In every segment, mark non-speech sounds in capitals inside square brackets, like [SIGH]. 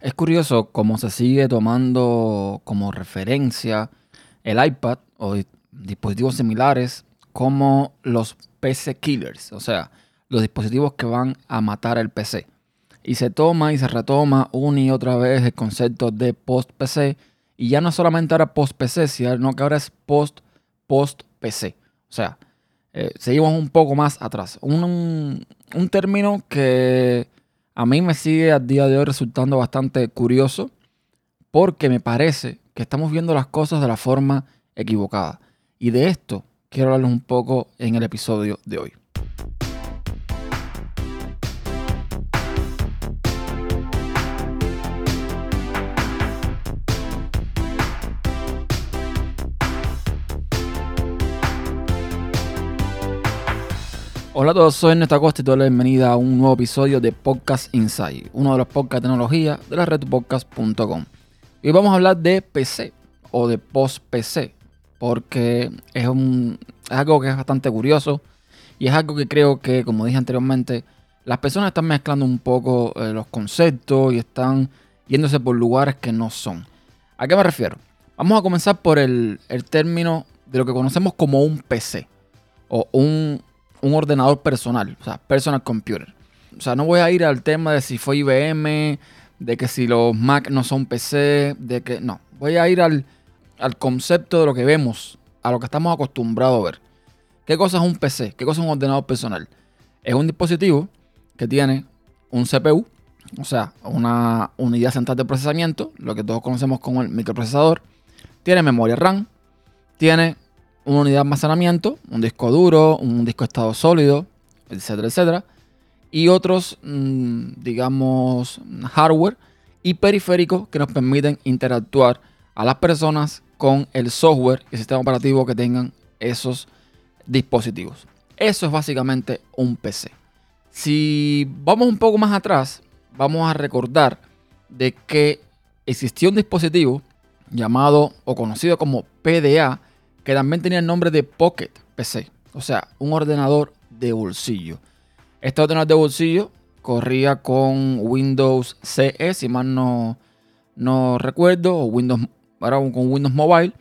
Es curioso cómo se sigue tomando como referencia el iPad o dispositivos similares como los PC killers, o sea, los dispositivos que van a matar el PC. Y se toma y se retoma una y otra vez el concepto de post-PC. Y ya no solamente ahora post-PC, sino que ahora es post-post-PC. O sea, eh, seguimos un poco más atrás. Un, un término que a mí me sigue a día de hoy resultando bastante curioso porque me parece que estamos viendo las cosas de la forma equivocada. Y de esto quiero hablarles un poco en el episodio de hoy. Hola a todos, soy Ernesto Costa y doy la bienvenida a un nuevo episodio de Podcast Inside, uno de los podcasts de tecnología de la red podcast.com. Hoy vamos a hablar de PC o de post-PC, porque es, un, algo que es bastante curioso y es algo que creo que, como dije anteriormente, las personas están mezclando un poco eh, los conceptos y están yéndose por lugares que no son. ¿A qué me refiero? Vamos a comenzar por el, el término de lo que conocemos como un PC o un un ordenador personal, o sea, personal computer. O sea, no voy a ir al tema de si fue IBM, de que si los Mac no son PC, de que no. Voy a ir al, concepto de lo que vemos, a lo que estamos acostumbrados a ver. ¿Qué cosa es un PC? ¿Qué cosa es un ordenador personal? Es un dispositivo que tiene un CPU, o sea, una unidad central de procesamiento, lo que todos conocemos como el microprocesador. Tiene memoria RAM, tiene una unidad de almacenamiento, un disco duro, un disco estado sólido, etcétera, etcétera. Y otros, mm, digamos, hardware y periféricos que nos permiten interactuar a las personas con el software y el sistema operativo que tengan esos dispositivos. Eso es básicamente un PC. Si vamos un poco más atrás, vamos a recordar de que existió un dispositivo llamado o conocido como PDA que también tenía el nombre de Pocket PC, o sea, un ordenador de bolsillo. Este ordenador de bolsillo corría con Windows CE, si mal no, no recuerdo, o Windows, con Windows Mobile.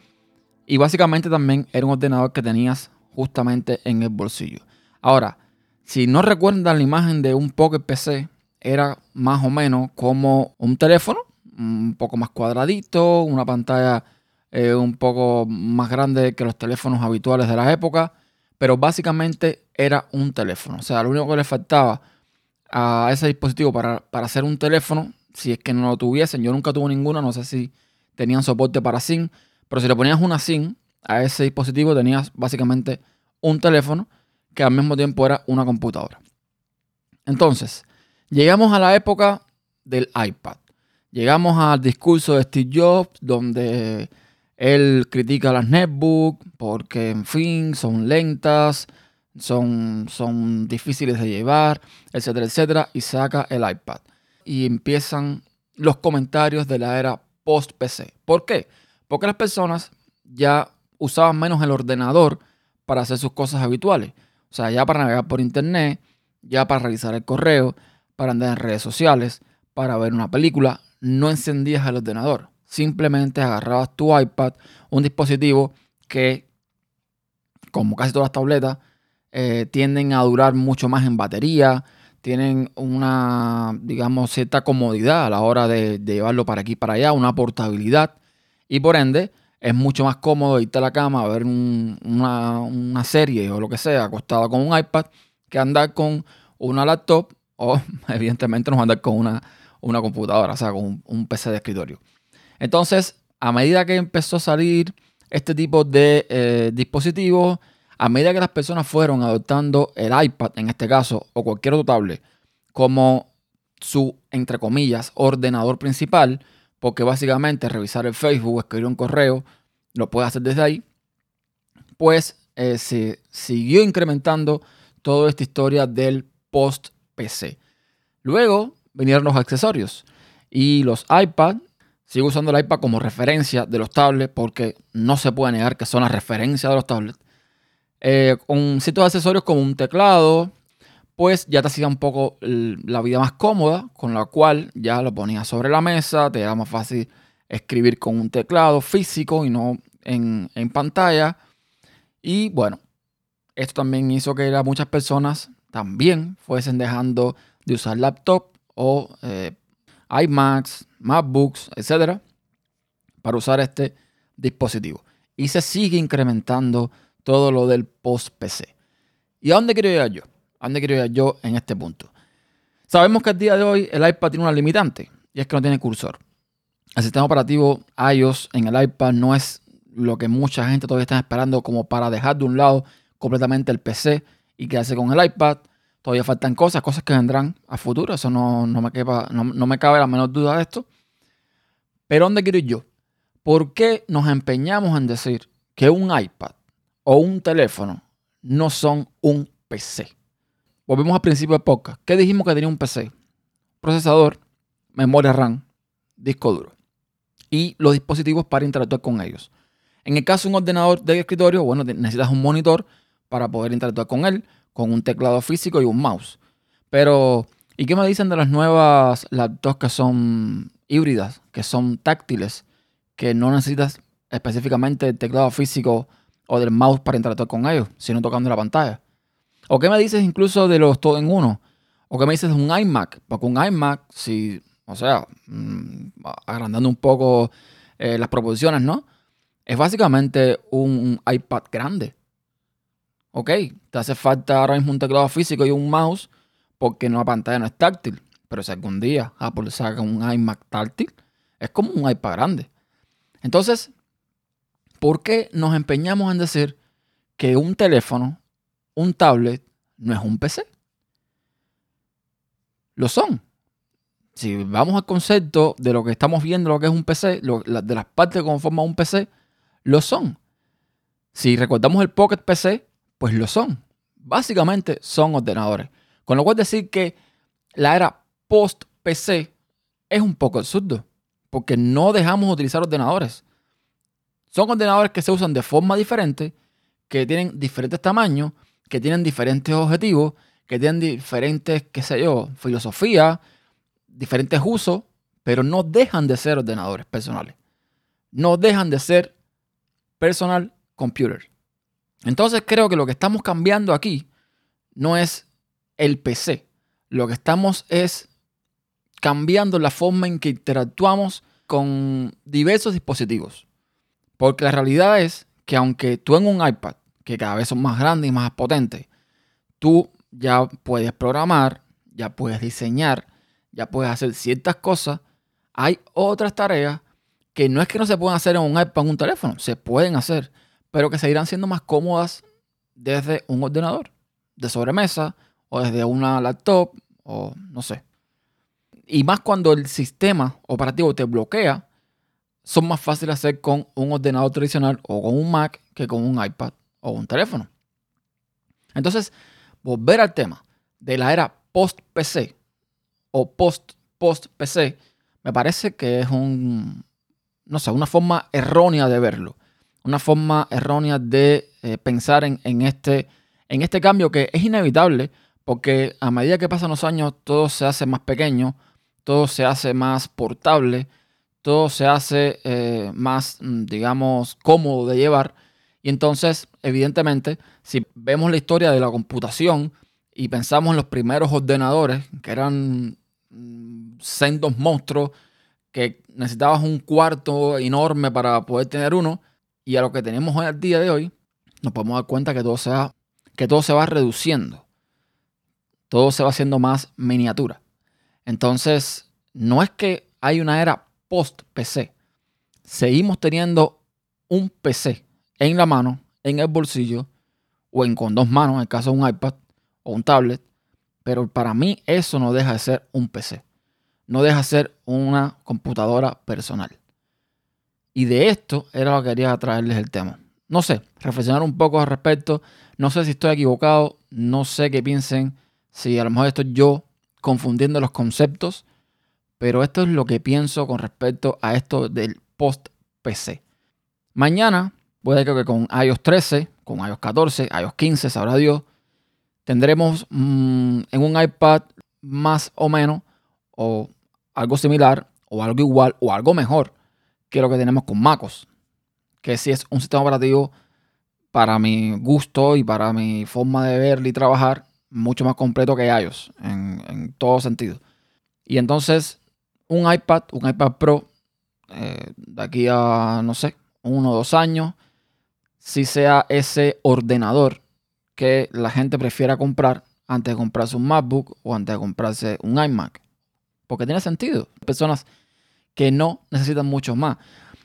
Y básicamente también era un ordenador que tenías justamente en el bolsillo. Ahora, si no recuerdan la imagen de un Pocket PC, era más o menos como un teléfono, un poco más cuadradito, una pantalla un poco más grande que los teléfonos habituales de la época, pero básicamente era un teléfono. O sea, lo único que le faltaba a ese dispositivo para, hacer un teléfono, si es que no lo tuviesen, yo nunca tuve ninguno, no sé si tenían soporte para SIM, pero si le ponías una SIM a ese dispositivo, tenías básicamente un teléfono que al mismo tiempo era una computadora. Entonces, llegamos a la época del iPad. Llegamos al discurso de Steve Jobs, donde él critica las netbooks porque, en fin, son lentas, son, son difíciles de llevar, etcétera, etcétera, y saca el iPad. Y empiezan los comentarios de la era post-PC. ¿Por qué? Porque las personas ya usaban menos el ordenador para hacer sus cosas habituales. O sea, ya para navegar por internet, ya para revisar el correo, para andar en redes sociales, para ver una película, no encendías el ordenador simplemente agarrabas tu iPad, un dispositivo que, como casi todas las tabletas, eh, tienden a durar mucho más en batería, tienen una, digamos, cierta comodidad a la hora de, llevarlo para aquí y para allá, una portabilidad, y por ende es mucho más cómodo irte a la cama a ver una, serie o lo que sea acostado con un iPad que andar con una laptop o [LAUGHS] evidentemente no andar con una, una computadora, o sea, con un PC de escritorio. Entonces, a medida que empezó a salir este tipo de eh, dispositivos, a medida que las personas fueron adoptando el iPad, en este caso, o cualquier otro tablet, como su, entre comillas, ordenador principal, porque básicamente revisar el Facebook, escribir un correo, lo puede hacer desde ahí, pues eh, se siguió incrementando toda esta historia del post-PC. Luego vinieron los accesorios y los iPad Sigo usando el iPad como referencia de los tablets porque no se puede negar que son la referencia de los tablets. Eh, con ciertos accesorios como un teclado, pues ya te hacía un poco la vida más cómoda, con la cual ya lo ponías sobre la mesa, te era más fácil escribir con un teclado físico y no en, pantalla. Y bueno, esto también hizo que muchas personas también fuesen dejando de usar laptop o eh, iMacs, MacBooks, etcétera, para usar este dispositivo. Y se sigue incrementando todo lo del post-PC. ¿Y a dónde quiero llegar yo? ¿A dónde quiero llegar yo en este punto? Sabemos que al día de hoy el iPad tiene una limitante y es que no tiene cursor. El sistema operativo iOS en el iPad no es lo que mucha gente todavía está esperando como para dejar de un lado completamente el PC y quedarse con el iPad. Todavía faltan cosas, cosas que vendrán a futuro. Eso no, me, no me cabe la menor duda de esto. Pero ¿dónde quiero ir yo? ¿Por qué nos empeñamos en decir que un iPad o un teléfono no son un PC? Volvemos al principio de podcast. ¿Qué dijimos que tenía un PC? Procesador, memoria RAM, disco duro y los dispositivos para interactuar con ellos. En el caso de un ordenador de escritorio, bueno, necesitas un monitor para poder interactuar con él, con un teclado físico y un mouse. Pero, ¿y qué me dicen de las nuevas laptops que son híbridas, que son táctiles, que no necesitas específicamente el teclado físico o del mouse para interactuar con ellos, sino tocando la pantalla? ¿O qué me dices incluso de los todo en uno? ¿O qué me dices de un iMac? Porque un iMac, si, o sea, mm, agrandando un poco eh, las proporciones, ¿no? Es básicamente un, iPad grande. Ok, te hace falta ahora mismo un teclado físico y un mouse porque no, la pantalla no es táctil. Pero si algún día Apple saca un iMac táctil, es como un iPad grande. Entonces, ¿por qué nos empeñamos en decir que un teléfono un tablet no es un PC. Lo son. Si vamos al concepto de lo que estamos viendo, lo que es un PC, de las partes que conforman un PC, lo son. Si recordamos el Pocket PC, pues lo son. Básicamente son ordenadores. Con lo cual decir que la era post-PC es un poco absurdo, porque no dejamos de utilizar ordenadores. Son ordenadores que se usan de forma diferente, que tienen diferentes tamaños que tienen diferentes objetivos, que tienen diferentes, qué sé yo, filosofía, diferentes usos, pero no dejan de ser ordenadores personales. No dejan de ser personal computer. Entonces creo que lo que estamos cambiando aquí no es el PC. Lo que estamos es cambiando la forma en que interactuamos con diversos dispositivos. Porque la realidad es que aunque tú en un iPad que cada vez son más grandes y más potentes, tú ya puedes programar, ya puedes diseñar, ya puedes hacer ciertas cosas. Hay otras tareas que no es que no se puedan hacer en un iPad o en un teléfono, se pueden hacer, pero que seguirán siendo más cómodas desde un ordenador, de sobremesa o desde una laptop o no sé. Y más cuando el sistema operativo te bloquea, son más fáciles hacer con un ordenador tradicional o con un Mac que con un iPad o un teléfono. Entonces, volver al tema de la era post-PC o post-post-PC, me parece que es un, no sé, una forma errónea de verlo. Una forma errónea de eh, pensar en, este, en este cambio que es inevitable porque a medida que pasan los años todo se hace más pequeño, todo se hace más portable, todo se hace eh, más, mm, digamos, cómodo de llevar. Y entonces, evidentemente, si vemos la historia de la computación y pensamos en los primeros ordenadores, que eran mm, sendos monstruos, que necesitabas un cuarto enorme para poder tener uno, y a lo que tenemos hoy al día de hoy, nos podemos dar cuenta que todo se va, que todo se va reduciendo. Todo se va haciendo más miniatura. Entonces, no es que hay una era post-PC. Seguimos teniendo un PC en la mano, en el bolsillo, o en con dos manos, en el caso de un iPad o un tablet. Pero para mí eso no deja de ser un PC. No deja de ser una computadora personal. Y de esto era lo que quería traerles el tema. No sé, reflexionar un poco al respecto. No sé si estoy equivocado. No sé qué piensen. Si a lo mejor estoy yo confundiendo los conceptos. Pero esto es lo que pienso con respecto a esto del post-PC. Mañana Puede que con iOS 13, con iOS 14, iOS 15, sabrá Dios, tendremos mm, en un iPad más o menos, o algo similar, o algo igual, o algo mejor que lo que tenemos con MacOS. Que sí es un sistema operativo para mi gusto y para mi forma de ver y trabajar mucho más completo que iOS en, en todo sentido. Y entonces un iPad, un iPad Pro, eh, de aquí a, no sé, uno o dos años, si sea ese ordenador que la gente prefiera comprar antes de comprarse un MacBook o antes de comprarse un iMac. Porque tiene sentido. Personas que no necesitan mucho más.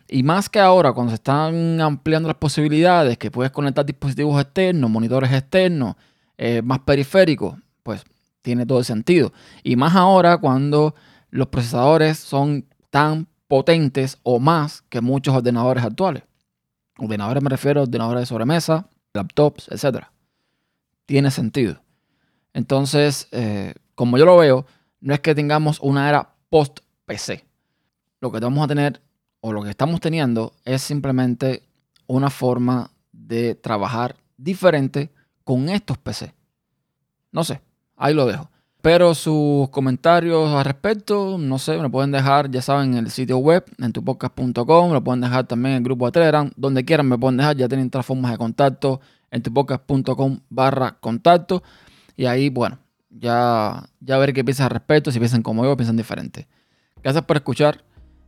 Y más que ahora, cuando se están ampliando las posibilidades, que puedes conectar dispositivos externos, monitores externos, eh, más periféricos, pues tiene todo el sentido. Y más ahora cuando los procesadores son tan potentes o más que muchos ordenadores actuales. Ordenadores me refiero a ordenadores de sobremesa, laptops, etc. Tiene sentido. Entonces, eh, como yo lo veo, no es que tengamos una era post-PC. Lo que vamos a tener o lo que estamos teniendo es simplemente una forma de trabajar diferente con estos PC. No sé, ahí lo dejo. Pero sus comentarios al respecto, no sé, me pueden dejar, ya saben, en el sitio web, en tupodcast.com, lo pueden dejar también en el grupo de Telegram, donde quieran me pueden dejar, ya tienen otras formas de contacto en tupodcast.com barra contacto. Y ahí, bueno, ya, ya ver qué piensan al respecto, si piensan como yo piensan diferente. Gracias por escuchar